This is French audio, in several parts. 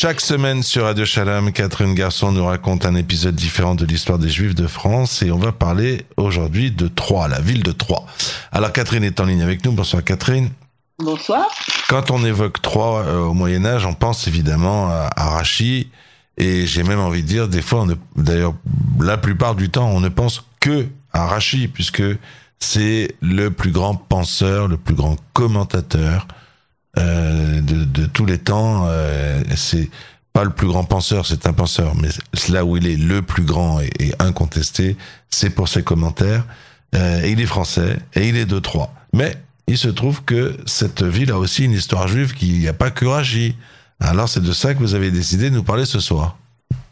Chaque semaine sur Radio Shalom, Catherine Garçon nous raconte un épisode différent de l'histoire des Juifs de France et on va parler aujourd'hui de Troyes, la ville de Troyes. Alors Catherine est en ligne avec nous. Bonsoir Catherine. Bonsoir. Quand on évoque Troyes euh, au Moyen Âge, on pense évidemment à, à et j'ai même envie de dire des fois, d'ailleurs la plupart du temps, on ne pense que à Rachid puisque c'est le plus grand penseur, le plus grand commentateur euh, de, tous les temps. Euh, c'est pas le plus grand penseur, c'est un penseur, mais là où il est le plus grand et, et incontesté, c'est pour ses commentaires. Euh, et il est français et il est de Troyes. Mais il se trouve que cette ville a aussi une histoire juive qui n'y a pas que Rachi. Alors c'est de ça que vous avez décidé de nous parler ce soir.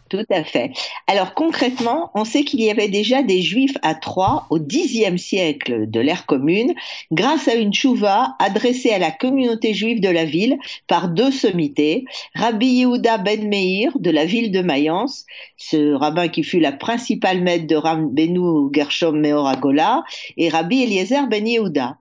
Tout à fait. Alors concrètement, on sait qu'il y avait déjà des juifs à Troyes au Xe siècle de l'ère commune, grâce à une chouva adressée à la communauté juive de la ville par deux sommités, Rabbi Yehuda ben Meir de la ville de Mayence, ce rabbin qui fut la principale maître de Rabbeinu Gershom Meoragola, et Rabbi Eliezer ben Yehuda.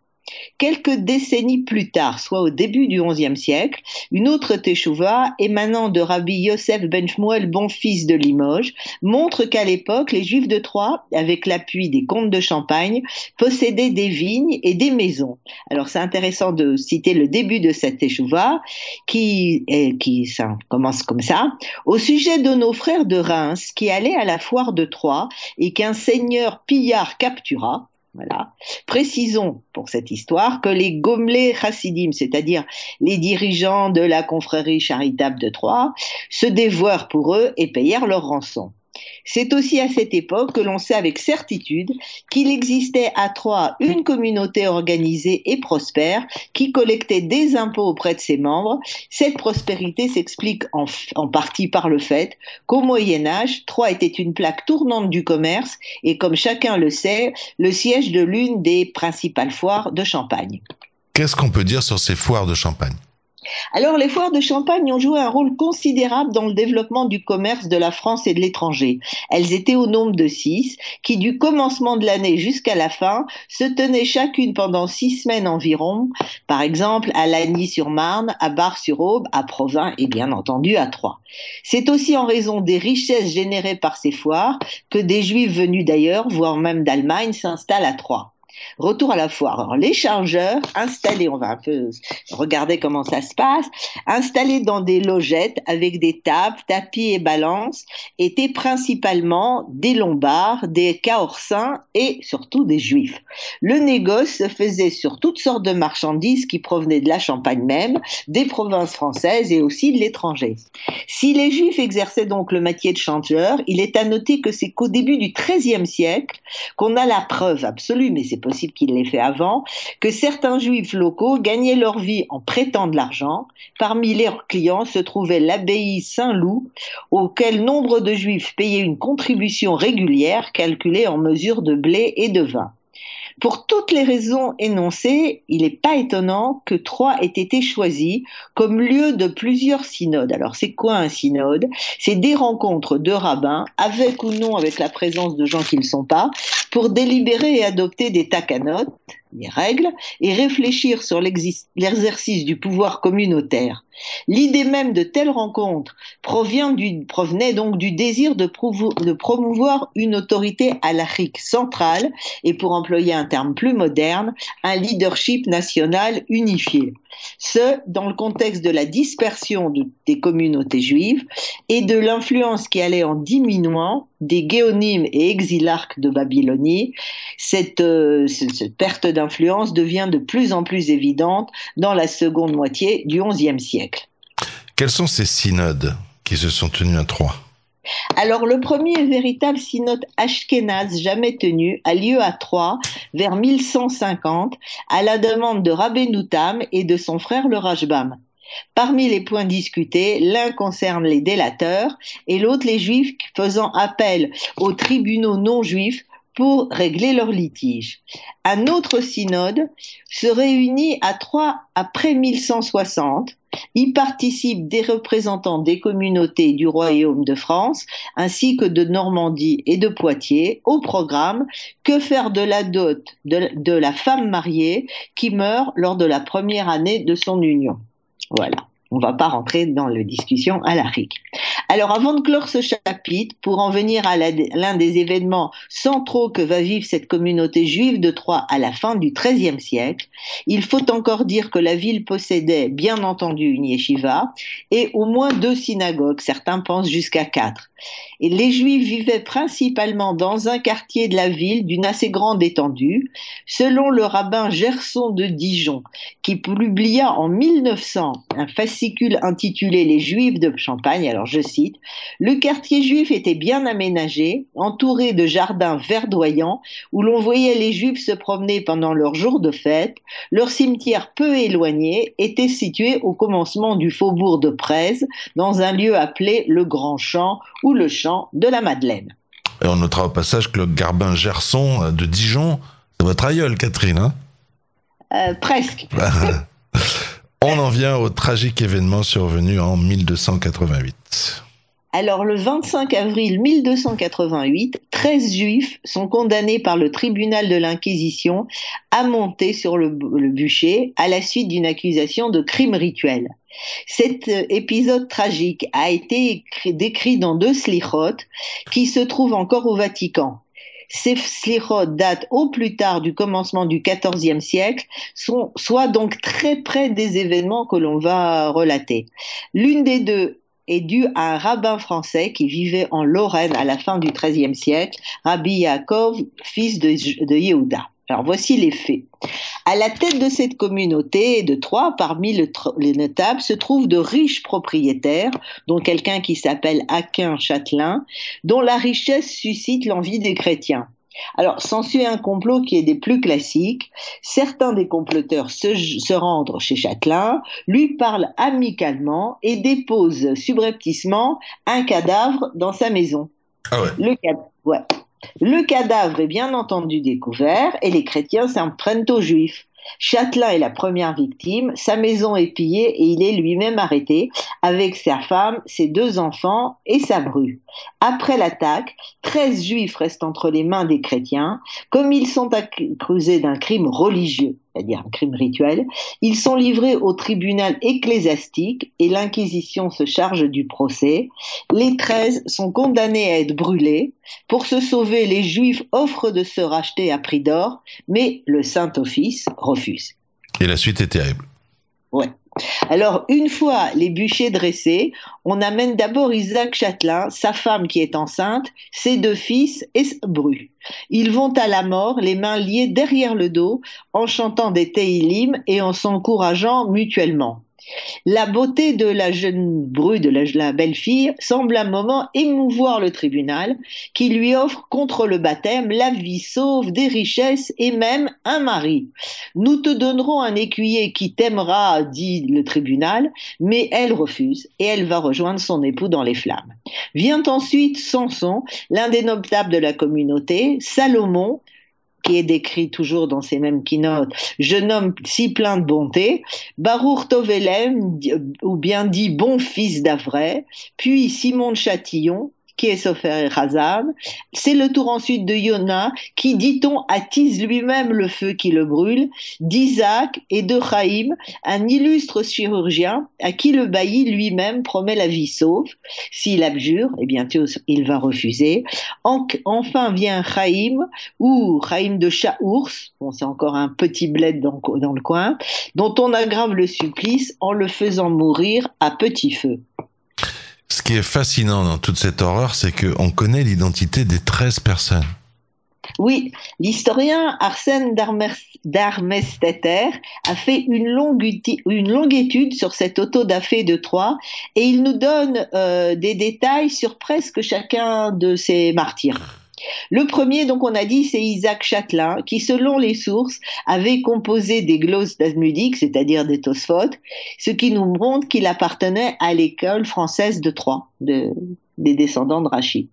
Quelques décennies plus tard, soit au début du XIe siècle, une autre teshuva, émanant de Rabbi Yosef ben Shmuel, bon fils de Limoges, montre qu'à l'époque, les Juifs de Troyes, avec l'appui des comtes de Champagne, possédaient des vignes et des maisons. Alors c'est intéressant de citer le début de cette teshuva, qui, qui ça commence comme ça. Au sujet de nos frères de Reims, qui allaient à la foire de Troyes et qu'un seigneur pillard captura, voilà. Précisons pour cette histoire que les Gomelés chassidim, c'est-à-dire les dirigeants de la confrérie charitable de Troyes, se dévouèrent pour eux et payèrent leur rançon. C'est aussi à cette époque que l'on sait avec certitude qu'il existait à Troyes une communauté organisée et prospère qui collectait des impôts auprès de ses membres. Cette prospérité s'explique en, partie par le fait qu'au Moyen Âge, Troyes était une plaque tournante du commerce et comme chacun le sait, le siège de l'une des principales foires de Champagne. Qu'est-ce qu'on peut dire sur ces foires de Champagne? Alors, les foires de Champagne ont joué un rôle considérable dans le développement du commerce de la France et de l'étranger. Elles étaient au nombre de six, qui du commencement de l'année jusqu'à la fin se tenaient chacune pendant six semaines environ, par exemple à Lagny-sur-Marne, à Bar-sur-Aube, à Provins et bien entendu à Troyes. C'est aussi en raison des richesses générées par ces foires que des Juifs venus d'ailleurs, voire même d'Allemagne, s'installent à Troyes. Retour à la foire. Alors, les chargeurs installés, on va un peu regarder comment ça se passe, installés dans des logettes avec des tables, tapis et balances, étaient principalement des Lombards, des Caorsins et surtout des Juifs. Le négoce se faisait sur toutes sortes de marchandises qui provenaient de la Champagne même, des provinces françaises et aussi de l'étranger. Si les Juifs exerçaient donc le métier de changeur, il est à noter que c'est qu'au début du XIIIe siècle qu'on a la preuve absolue, mais c'est possible qu'il l'ait fait avant, que certains juifs locaux gagnaient leur vie en prêtant de l'argent. Parmi leurs clients se trouvait l'abbaye Saint-Loup, auquel nombre de juifs payaient une contribution régulière calculée en mesure de blé et de vin. Pour toutes les raisons énoncées, il n'est pas étonnant que Troyes ait été choisi comme lieu de plusieurs synodes. Alors c'est quoi un synode? C'est des rencontres de rabbins, avec ou non avec la présence de gens qui ne le sont pas, pour délibérer et adopter des takanotes, des règles, et réfléchir sur l'exercice du pouvoir communautaire. L'idée même de telles rencontres provient provenait donc du désir de, promouvoir une autorité halachique centrale et, pour employer un terme plus moderne, un leadership national unifié. Ce, dans le contexte de la dispersion de, des communautés juives et de l'influence qui allait en diminuant des guéonymes et exilarques de Babylonie, cette, euh, cette perte d'influence devient de plus en plus évidente dans la seconde moitié du XIe siècle. Quels sont ces synodes qui se sont tenus à Troyes? Alors, le premier véritable synode ashkénaze jamais tenu a lieu à Troyes vers 1150 à la demande de Rabbeinu Tam et de son frère le Rajbam. Parmi les points discutés, l'un concerne les délateurs et l'autre les juifs faisant appel aux tribunaux non juifs pour régler leurs litiges. Un autre synode se réunit à Troyes après 1160 y participent des représentants des communautés du Royaume de France ainsi que de Normandie et de Poitiers au programme Que faire de la dot de, la femme mariée qui meurt lors de la première année de son union? Voilà. on va pas rentrer dans la discussion à l'Afrique. Alors avant de clore ce chapitre, pour en venir à l'un des événements centraux que va vivre cette communauté juive de Troyes à la fin du XIIIe siècle, il faut encore dire que la ville possédait bien entendu une yeshiva et au moins deux synagogues, certains pensent jusqu'à quatre. Et les Juifs vivaient principalement dans un quartier de la ville d'une assez grande étendue, selon le rabbin Gerson de Dijon, qui publia en 1900 un fascicule intitulé Les Juifs de Champagne. Alors je cite Le quartier juif était bien aménagé, entouré de jardins verdoyants où l'on voyait les Juifs se promener pendant leurs jours de fête. Leur cimetière peu éloigné était situé au commencement du faubourg de Prèze, dans un lieu appelé le Grand Champ ou le Champ de la Madeleine. Et on notera au passage que le Garbin Gerson euh, de Dijon, c'est votre aïeul, Catherine, hein? Euh, Presque. on en vient au tragique événement survenu en 1288. Alors le 25 avril 1288, 13 juifs sont condamnés par le tribunal de l'Inquisition à monter sur le, bûcher à la suite d'une accusation de crime rituel. Cet euh, épisode tragique a été décrit dans deux slichot qui se trouvent encore au Vatican. Ces slichot datent au plus tard du commencement du XIVe siècle, sont, soit donc très près des événements que l'on va relater. L'une des deux est due à un rabbin français qui vivait en Lorraine à la fin du XIIIe siècle, Rabbi Yaakov, fils de, de Yehuda. Alors voici les faits. À la tête de cette communauté de trois, parmi les notables, se trouvent de riches propriétaires, dont quelqu'un qui s'appelle Aquin Châtelain, dont la richesse suscite l'envie des chrétiens. Alors, s'ensuit un complot qui est des plus classiques. Certains des comploteurs se, rendent chez Châtelain, lui parlent amicalement et déposent subrepticement un cadavre dans sa maison. Ah Le, Le cadavre est bien entendu découvert et les chrétiens s'en prennent aux juifs. Châtelain est la première victime, sa maison est pillée et il est lui-même arrêté avec sa femme, ses deux enfants et sa bru. Après l'attaque, 13 juifs restent entre les mains des chrétiens. Comme ils sont accusés d'un crime religieux, c'est-à-dire un crime rituel, ils sont livrés au tribunal ecclésiastique et l'Inquisition se charge du procès. Les 13 sont condamnés à être brûlés. Pour se sauver, les Juifs offrent de se racheter à prix d'or, mais le Saint-Office refuse. Et la suite est terrible. Alors, une fois les bûchers dressés, on amène d'abord Isaac Châtelain, sa femme qui est enceinte, ses deux fils et Bru. Ils vont à la mort, les mains liées derrière le dos, en chantant des Teilim et en s'encourageant mutuellement. La beauté de la jeune bru, de la, belle-fille, semble un moment émouvoir le tribunal, qui lui offre contre le baptême la vie sauve, des richesses et même un mari. Nous te donnerons un écuyer qui t'aimera, dit le tribunal, mais elle refuse et elle va rejoindre son époux dans les flammes. Vient ensuite Samson, l'un des notables de la communauté, Salomon, qui est décrit toujours dans ces mêmes keynotes, jeune homme si plein de bonté, Baruch Tovelem, ou bien dit bon fils d'Avray, puis Simon de Châtillon, qui est Sofer et. C'est le tour ensuite de Yona, qui, dit-on, attise lui-même le feu qui le brûle, d'Isaac et de Chaim, un illustre chirurgien à qui le bailli lui-même promet la vie sauve. S'il abjure, et eh bien il va refuser. enfin vient Chaim, ou Chaim de Chaours, bon, c'est encore un petit bled dans le coin, dont on aggrave le supplice en le faisant mourir à petit feu. Ce qui est fascinant dans toute cette horreur, c'est qu'on connaît l'identité des 13 personnes. Oui, l'historien Arsène Darmesteter a fait une longue, étude sur cette autodafé de Troyes et il nous donne euh, des détails sur presque chacun de ces martyrs. Le premier, donc on a dit, c'est Isaac Châtelain, qui selon les sources avait composé des glosses d'Asmudique, c'est-à-dire des tosfotes, ce qui nous montre qu'il appartenait à l'école française de Troyes, des descendants de Rachid.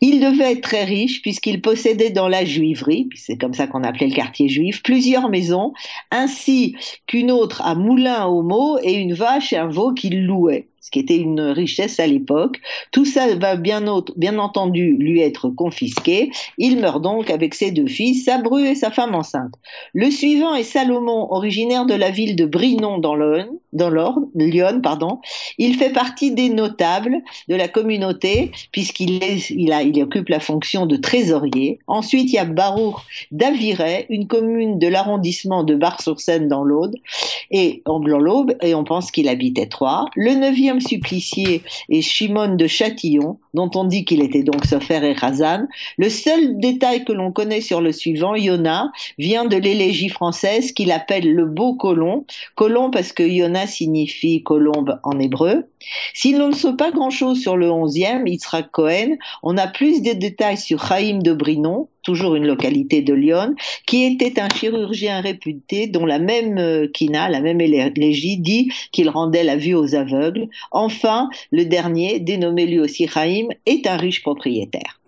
Il devait être très riche puisqu'il possédait dans la juiverie, c'est comme ça qu'on appelait le quartier juif, plusieurs maisons, ainsi qu'une autre à Moulin au Mot et une vache et un veau qu'il louait. Ce qui était une richesse à l'époque. Tout ça va bien, entendu lui être confisqué. Il meurt donc avec ses deux fils, sa bru et sa femme enceinte. Le suivant est Salomon, originaire de la ville de Brinon dans l'Orne. Lyon, pardon. Il fait partie des notables de la communauté puisqu'il occupe la fonction de trésorier. Ensuite, il y a Baruch d'Aviray, une commune de l'arrondissement de Bar-sur-Seine dans l'Aude et en l'Aube, et on pense qu'il habitait Troyes. Le neuvième supplicié est Shimon de Châtillon, dont on dit qu'il était donc Sofer et Razan. Le seul détail que l'on connaît sur le suivant, Yona, vient de l'élégie française qu'il appelle le beau colon. Colon parce que Yona signifie colombe en hébreu. Si l'on ne sait pas grand-chose sur le onzième, Yitzhak Cohen, on a plus de détails sur Chaim de Brinon, toujours une localité de Lyon, qui était un chirurgien réputé dont la même euh, Kina, la même élégie, dit qu'il rendait la vue aux aveugles. Enfin, le dernier, dénommé lui aussi Chaim, est un riche propriétaire.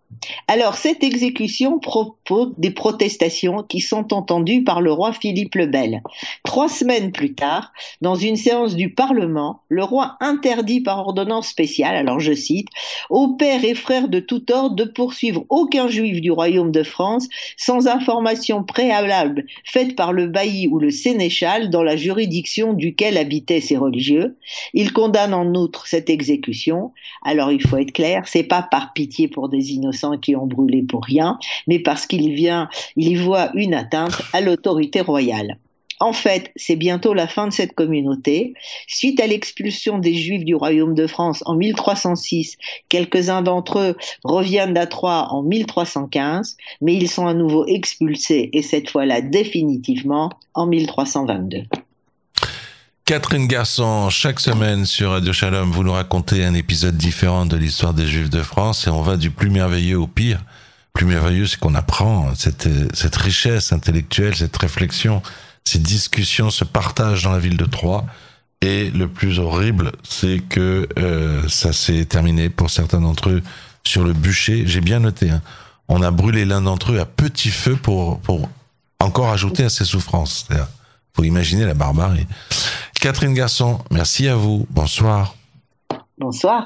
Alors, cette exécution propose des protestations qui sont entendues par le roi Philippe le Bel. Trois semaines plus tard, dans une séance du Parlement, le roi interdit par ordonnance spéciale, alors je cite, aux pères et frères de tout ordre de poursuivre aucun juif du royaume de France sans information préalable faite par le bailli ou le sénéchal dans la juridiction duquel habitaient ces religieux. Il condamne en outre cette exécution. Alors, il faut être clair, c'est pas par pitié pour des qui ont brûlé pour rien, mais parce qu'il vient, il y voit une atteinte à l'autorité royale. En fait, c'est bientôt la fin de cette communauté. Suite à l'expulsion des Juifs du royaume de France en 1306, quelques-uns d'entre eux reviennent à Troyes en 1315, mais ils sont à nouveau expulsés, et cette fois-là définitivement, en 1322. Catherine Garçon, chaque semaine sur Radio Shalom, vous nous racontez un épisode différent de l'histoire des Juifs de France et on va du plus merveilleux au pire. Plus merveilleux, c'est qu'on apprend cette, richesse intellectuelle, cette réflexion, ces discussions, ce partage dans la ville de Troyes. Et le plus horrible, c'est que euh, ça s'est terminé pour certains d'entre eux sur le bûcher. J'ai bien noté. Hein. On a brûlé l'un d'entre eux à petit feu pour, pour encore ajouter à ses souffrances. Faut imaginer la barbarie. Catherine Garçon, merci à vous. Bonsoir. Bonsoir.